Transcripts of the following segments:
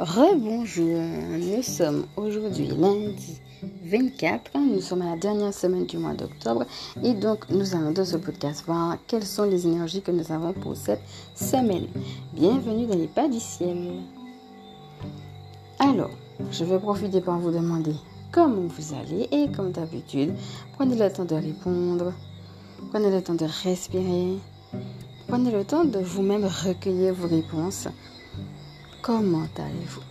Rebonjour, nous sommes aujourd'hui lundi 24, nous sommes à la dernière semaine du mois d'octobre et donc nous allons dans ce podcast voir quelles sont les énergies que nous avons pour cette semaine. Bienvenue dans les pas du ciel. Alors, je vais profiter pour vous demander comment vous allez et comme d'habitude, prenez le temps de répondre, prenez le temps de respirer, prenez le temps de vous-même recueillir vos réponses Comment allez-vous?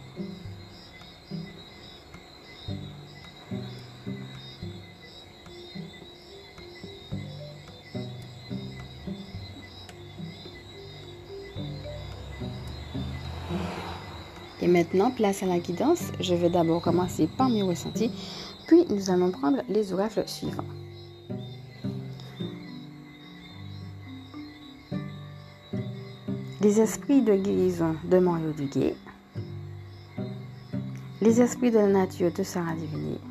Et maintenant, place à la guidance. Je vais d'abord commencer par mes ressentis, puis nous allons prendre les oracles suivants. Les esprits de guérison de Mario Duguay, les esprits de la nature de Sarah Divinier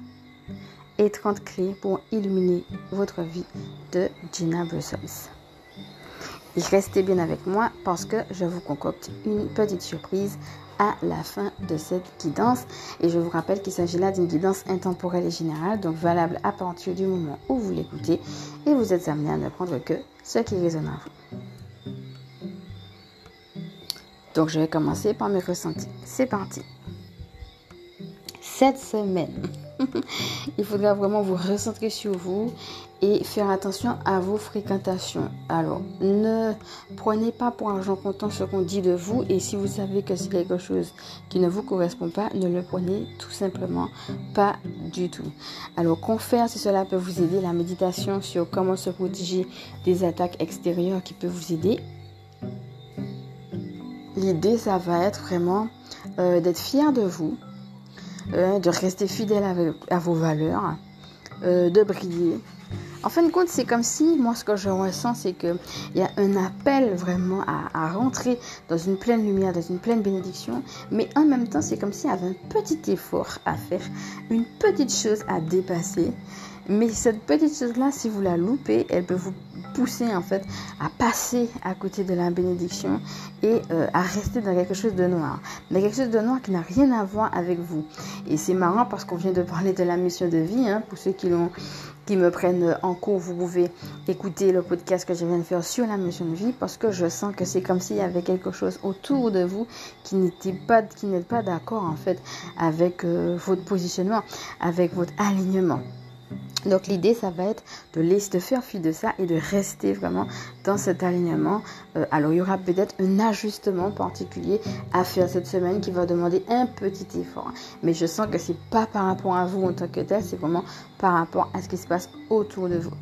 et 30 clés pour illuminer votre vie de Gina Brussels. restez bien avec moi parce que je vous concocte une petite surprise à la fin de cette guidance. Et je vous rappelle qu'il s'agit là d'une guidance intemporelle et générale, donc valable à partir du moment où vous l'écoutez et vous êtes amené à ne prendre que ce qui résonne à vous. Donc, je vais commencer par mes ressentis. C'est parti. Cette semaine, il faudra vraiment vous recentrer sur vous et faire attention à vos fréquentations. Alors, ne prenez pas pour argent comptant ce qu'on dit de vous et si vous savez que c'est quelque chose qui ne vous correspond pas, ne le prenez tout simplement pas du tout. Alors, qu'on faire si cela peut vous aider, la méditation sur comment se protéger des attaques extérieures qui peut vous aider L'idée, ça va être vraiment euh, d'être fier de vous, euh, de rester fidèle à, vos valeurs, euh, de briller. En fin de compte, c'est comme si, moi, ce que je ressens, c'est qu'il y a un appel vraiment à, à, rentrer dans une pleine lumière, dans une pleine bénédiction, mais en même temps, c'est comme s'il y avait un petit effort à faire, une petite chose à dépasser. Mais cette petite chose-là, si vous la loupez, elle peut vous pousser en fait à passer à côté de la bénédiction et euh, à rester dans quelque chose de noir. Mais quelque chose de noir qui n'a rien à voir avec vous. Et c'est marrant parce qu'on vient de parler de la mission de vie. Hein, pour ceux qui me prennent en cours, vous pouvez écouter le podcast que je viens de faire sur la mission de vie parce que je sens que c'est comme s'il y avait quelque chose autour de vous qui n'était pas qui n'est pas d'accord en fait avec euh, votre positionnement, avec votre alignement. Donc l'idée, ça va être de laisser faire fi de ça et de rester vraiment dans cet alignement. Euh, alors il y aura peut-être un ajustement particulier à faire cette semaine qui va demander un petit effort. Mais je sens que c'est pas par rapport à vous en tant que tel, c'est vraiment par rapport à ce qui se passe autour de vous.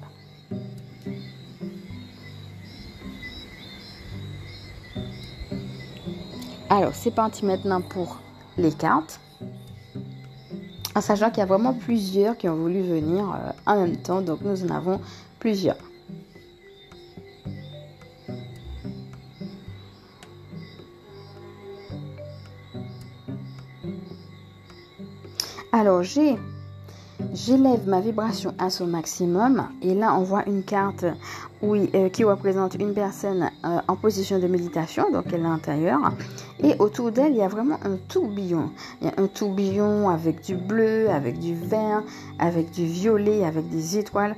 Alors c'est parti maintenant pour les cartes en sachant qu'il y a vraiment plusieurs qui ont voulu venir euh, en même temps, donc nous en avons plusieurs. Alors j'ai j'élève ma vibration à son maximum et là on voit une carte oui, euh, qui représente une personne euh, en position de méditation, donc elle est à l'intérieur. Et autour d'elle, il y a vraiment un tourbillon. Il y a un tourbillon avec du bleu, avec du vert, avec du violet, avec des étoiles.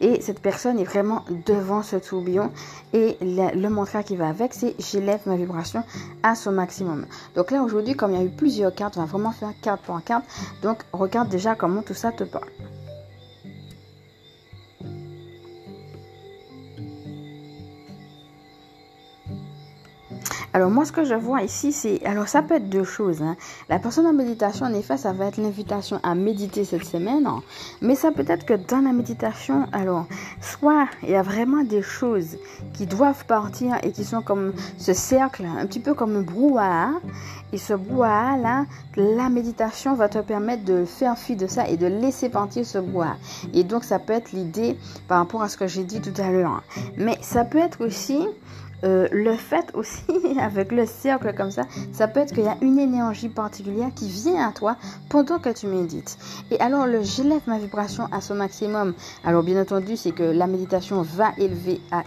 Et cette personne est vraiment devant ce tourbillon. Et le, mantra qui va avec, c'est j'élève ma vibration à son maximum. Donc là, aujourd'hui, comme il y a eu plusieurs cartes, on va vraiment faire carte par carte. Donc, regarde déjà comment tout ça te parle. Alors moi, ce que je vois ici, c'est... Alors ça peut être deux choses. Hein. La personne en méditation, en effet, ça va être l'invitation à méditer cette semaine. Hein. Mais ça peut être que dans la méditation, alors, soit il y a vraiment des choses qui doivent partir et qui sont comme ce cercle, un petit peu comme un brouhaha. Et ce brouhaha-là, la méditation va te permettre de faire fi de ça et de laisser partir ce brouhaha. Et donc, ça peut être l'idée par rapport à ce que j'ai dit tout à l'heure. Mais ça peut être aussi Euh, le fait aussi, avec le cercle comme ça, ça peut être qu'il y a une énergie particulière qui vient à toi pendant que tu médites. Et alors, le j'élève ma vibration à son maximum. Alors, bien entendu, c'est que la méditation va, élever à,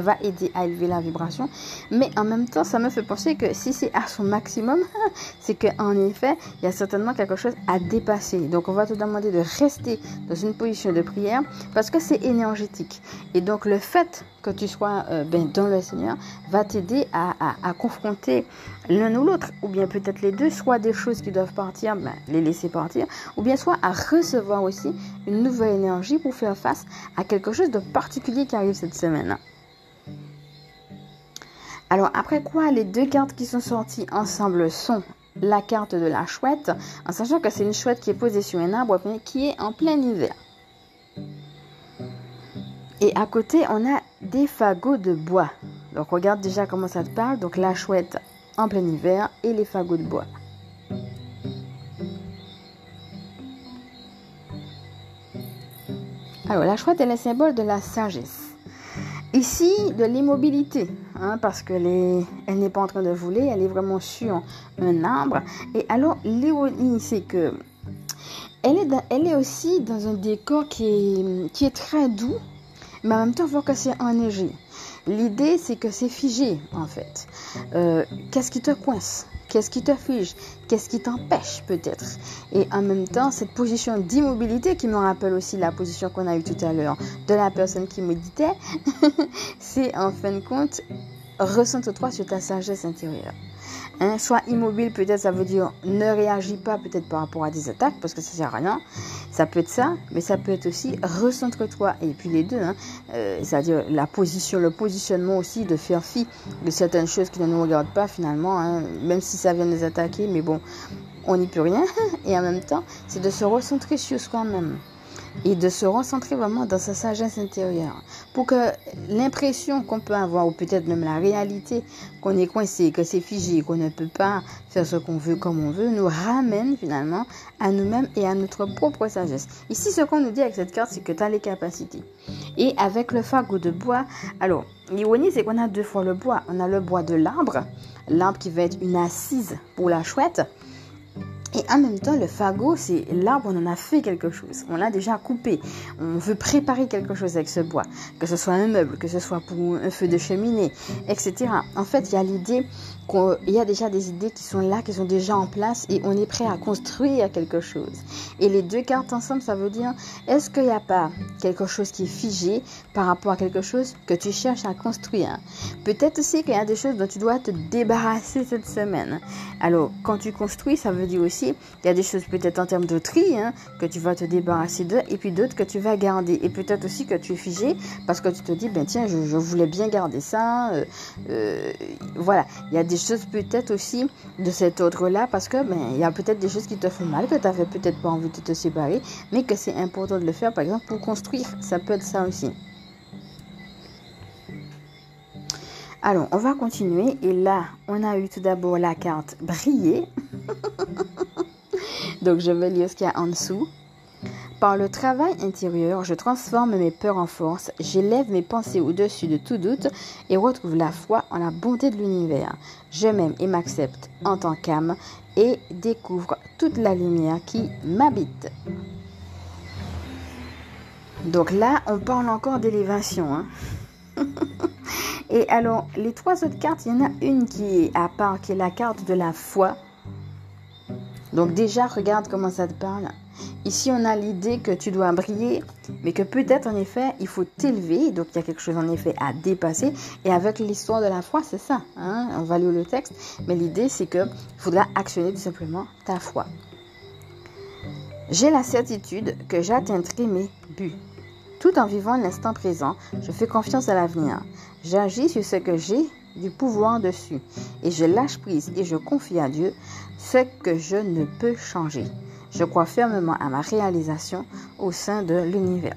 va aider à élever la vibration. Mais en même temps, ça me fait penser que si c'est à son maximum, c'est qu'en effet, il y a certainement quelque chose à dépasser. Donc, on va te demander de rester dans une position de prière parce que c'est énergétique. Et donc, le fait que tu sois euh, ben, dans le Seigneur va t'aider à, confronter l'un ou l'autre, ou bien peut-être les deux, soit des choses qui doivent partir, ben, les laisser partir, ou bien soit à recevoir aussi une nouvelle énergie pour faire face à quelque chose de particulier qui arrive cette semaine. Alors après quoi, les deux cartes qui sont sorties ensemble sont la carte de la chouette, en sachant que c'est une chouette qui est posée sur un arbre, qui est en plein hiver. Et à côté, on a des fagots de bois. Donc regarde déjà comment ça te parle. Donc la chouette en plein hiver et les fagots de bois. Alors la chouette est le symbole de la sagesse. Ici, de l'immobilité, hein, parce que elle n'est pas en train de voler, elle est vraiment sur un arbre. Et alors, l'ironie, c'est que elle est, elle est aussi dans un décor qui est, qui est très doux, mais en même temps, il faut que c'est enneigé. L'idée, c'est que c'est figé, en fait. Euh, qu'est-ce qui te coince? Qu'est-ce qui te fige? Qu'est-ce qui t'empêche, peut-être? Et en même temps, cette position d'immobilité qui me rappelle aussi la position qu'on a eue tout à l'heure de la personne qui méditait, c'est en fin de compte, ressente-toi sur ta sagesse intérieure. Hein, soit immobile, peut-être ça veut dire ne réagis pas peut-être par rapport à des attaques parce que ça sert à rien. Ça peut être ça, mais ça peut être aussi recentre-toi. Et puis les deux, hein, euh, c'est-à-dire la position, le positionnement aussi de faire fi de certaines choses qui ne nous regardent pas finalement, hein, même si ça vient nous attaquer, mais bon, on n'y peut rien. Et en même temps, c'est de se recentrer sur soi-même et de se recentrer vraiment dans sa sagesse intérieure pour que l'impression qu'on peut avoir ou peut-être même la réalité qu'on est coincé, que c'est figé, qu'on ne peut pas faire ce qu'on veut comme on veut, nous ramène finalement à nous-mêmes et à notre propre sagesse. Ici, ce qu'on nous dit avec cette carte, c'est que tu as les capacités. Et avec le fagot de bois, alors, l'ironie, c'est qu'on a deux fois le bois. On a le bois de l'arbre, l'arbre qui va être une assise pour la chouette, et en même temps, le fagot, c'est l'arbre, on en a fait quelque chose. On l'a déjà coupé. On veut préparer quelque chose avec ce bois. Que ce soit un meuble, que ce soit pour un feu de cheminée, etc. En fait, il y a l'idée qu'il y a déjà des idées qui sont là, qui sont déjà en place et on est prêt à construire quelque chose. Et les deux cartes ensemble, ça veut dire, est-ce qu'il n'y a pas quelque chose qui est figé par rapport à quelque chose que tu cherches à construire? Peut-être aussi qu'il y a des choses dont tu dois te débarrasser cette semaine. Alors, quand tu construis, ça veut dire aussi, il y a des choses peut-être en termes de tri, hein, que tu vas te débarrasser d'eux, et puis d'autres que tu vas garder. Et peut-être aussi que tu es figé parce que tu te dis, ben tiens, je, voulais bien garder ça. Euh, euh, voilà, il y a des choses peut-être aussi de cet ordre-là parce que ben, il y a peut-être des choses qui te font mal, que tu n'avais peut-être pas envie de te séparer, mais que c'est important de le faire, par exemple, pour construire. Ça peut être ça aussi. Alors, on va continuer. Et là, on a eu tout d'abord la carte briller. Donc, je vais lire ce qu'il y a en dessous. Par le travail intérieur, je transforme mes peurs en force, j'élève mes pensées au-dessus de tout doute et retrouve la foi en la bonté de l'univers. Je m'aime et m'accepte en tant qu'âme et découvre toute la lumière qui m'habite. Donc là, on parle encore d'élévation. Hein. et alors, les trois autres cartes, il y en a une qui est à part, qui est la carte de la foi. Donc déjà, regarde comment ça te parle. Ici, on a l'idée que tu dois briller, mais que peut-être en effet, il faut t'élever. Donc, il y a quelque chose en effet à dépasser. Et avec l'histoire de la foi, c'est ça. Hein. On va lire le texte. Mais l'idée, c'est qu'il faudra actionner tout simplement ta foi. J'ai la certitude que j'atteindrai mes buts. Tout en vivant l'instant présent, je fais confiance à l'avenir. J'agis sur ce que j'ai du pouvoir dessus. Et je lâche prise et je confie à Dieu ce que je ne peux changer. Je crois fermement à ma réalisation au sein de l'univers.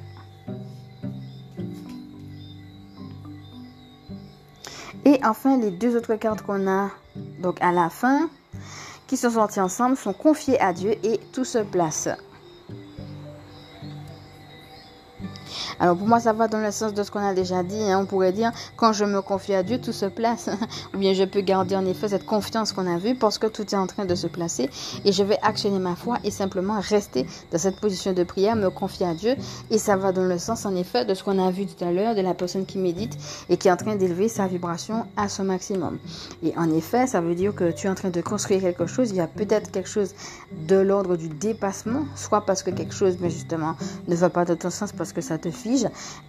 Et enfin, les deux autres cartes qu'on a donc à la fin, qui sont sorties ensemble, sont confiées à Dieu et tout se place. Alors pour moi, ça va dans le sens de ce qu'on a déjà dit. Hein. On pourrait dire, quand je me confie à Dieu, tout se place. Ou bien je peux garder en effet cette confiance qu'on a vue parce que tout est en train de se placer. Et je vais actionner ma foi et simplement rester dans cette position de prière, me confier à Dieu. Et ça va dans le sens en effet de ce qu'on a vu tout à l'heure, de la personne qui médite et qui est en train d'élever sa vibration à son maximum. Et en effet, ça veut dire que tu es en train de construire quelque chose. Il y a peut-être quelque chose de l'ordre du dépassement, soit parce que quelque chose, mais justement, ne va pas dans ton sens parce que ça te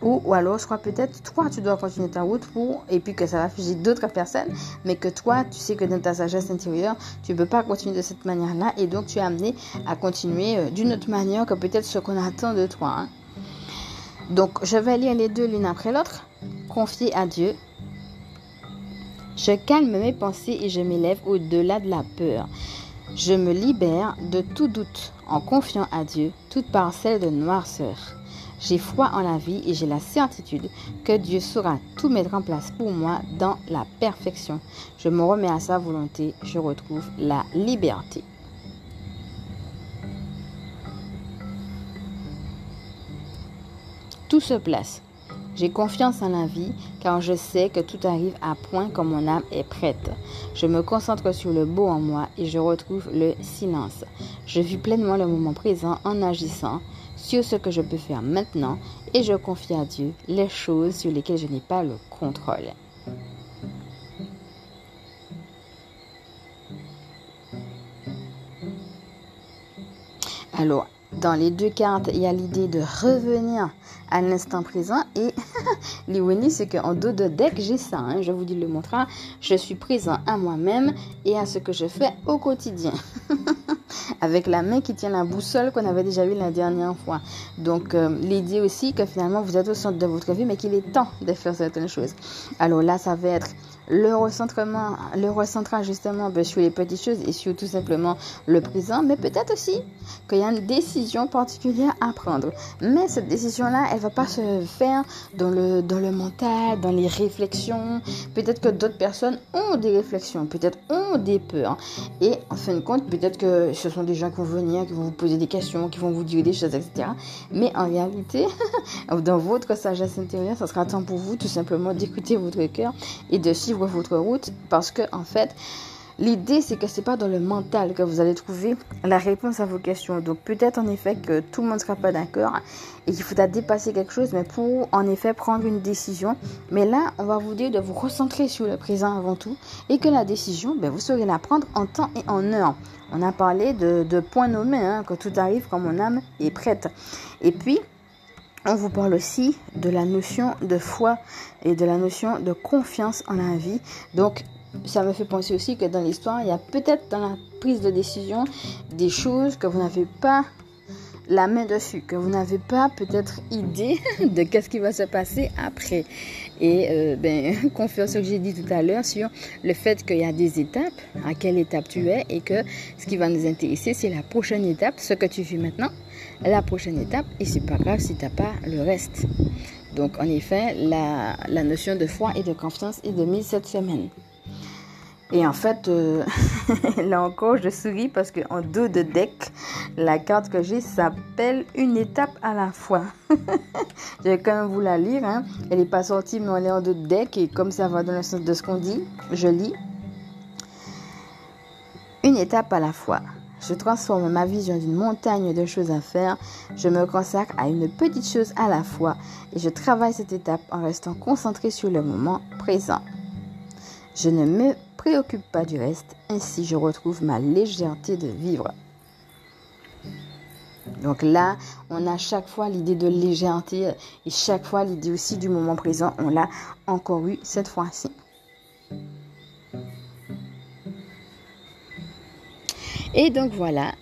ou, alors, soit peut-être toi, tu dois continuer ta route et puis que ça va figer d'autres personnes, mais que toi, tu sais que dans ta sagesse intérieure, tu ne peux pas continuer de cette manière-là, et donc tu es amené à continuer euh, d'une autre manière que peut-être ce qu'on attend de toi. Hein. Donc, je vais lire les deux l'une après l'autre. Confier à Dieu. Je calme mes pensées et je m'élève au-delà de la peur. Je me libère de tout doute en confiant à Dieu toute parcelle de noirceur. J'ai foi en la vie et j'ai la certitude que Dieu saura tout mettre en place pour moi dans la perfection. Je me remets à sa volonté, je retrouve la liberté. Tout se place. J'ai confiance en la vie car je sais que tout arrive à point quand mon âme est prête. Je me concentre sur le beau en moi et je retrouve le silence. Je vis pleinement le moment présent en agissant sur ce que je peux faire maintenant et je confie à Dieu les choses sur lesquelles je n'ai pas le contrôle. Alors, dans les deux cartes, il y a l'idée de revenir à l'instant présent. Et l'ironie, c'est qu'en dos de deck, j'ai ça. Hein. je vous dis le montrer. Je suis présent à moi-même et à ce que je fais au quotidien. Avec la main qui tient la boussole qu'on avait déjà eu la dernière fois. Donc, euh, l'idée aussi que finalement, vous êtes au centre de votre vie, mais qu'il est temps de faire certaines choses. Alors là, ça va être le recentrement, le recentrage justement ben, sur les petites choses et sur tout simplement le présent, mais peut-être aussi qu'il y a une décision particulière à prendre. Mais cette décision-là, elle va pas se faire dans le, dans le mental, dans les réflexions. Peut-être que d'autres personnes ont des réflexions, peut-être ont des peurs. Et en fin de compte, peut-être que ce sont des gens qui vont venir, qui vont vous poser des questions, qui vont vous dire des choses, etc. Mais en réalité, dans votre sagesse intérieure, ça sera temps pour vous tout simplement d'écouter votre cœur et de suivre votre route parce que en fait L'idée, c'est que c'est pas dans le mental que vous allez trouver la réponse à vos questions. Donc peut-être en effet que tout le monde sera pas d'accord et qu'il faudra dépasser quelque chose, mais pour en effet prendre une décision. Mais là, on va vous dire de vous recentrer sur le présent avant tout et que la décision, ben, vous saurez la prendre en temps et en heure. On a parlé de, de points nommés, hein, tout arrive quand mon âme est prête. Et puis, on vous parle aussi de la notion de foi et de la notion de confiance en la vie. Donc, ça me fait penser aussi que dans l'histoire, il y a peut-être dans la prise de décision des choses que vous n'avez pas la main dessus, que vous n'avez pas peut-être idée de qu'est-ce qui va se passer après. Et euh, ben, ce que j'ai dit tout à l'heure sur le fait qu'il y a des étapes, à quelle étape tu es, et que ce qui va nous intéresser, c'est la prochaine étape, ce que tu vis maintenant, la prochaine étape, et c'est pas grave si tu n'as pas le reste. Donc en effet, la, notion de foi et de confiance est de mise cette semaine. Et en fait, euh, là encore, je souris parce qu'en dos de deck, la carte que j'ai s'appelle Une étape à la fois. je vais quand même vous la lire. Hein. Elle n'est pas sortie, mais elle est en dos de deck. Et comme ça va dans le sens de ce qu'on dit, je lis. Une étape à la fois. Je transforme ma vision d'une montagne de choses à faire. Je me consacre à une petite chose à la fois. Et je travaille cette étape en restant concentré sur le moment présent. Je ne me préoccupe pas du reste, ainsi je retrouve ma légèreté de vivre. Donc là, on a chaque fois l'idée de légèreté et chaque fois l'idée aussi du moment présent. On l'a encore eu cette fois-ci. Et donc voilà,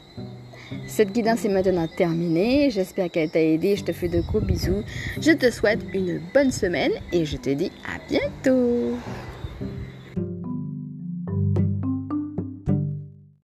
cette guidance est maintenant terminée. J'espère qu'elle t'a aidé. Je te fais de gros bisous. Je te souhaite une bonne semaine et je te dis à bientôt.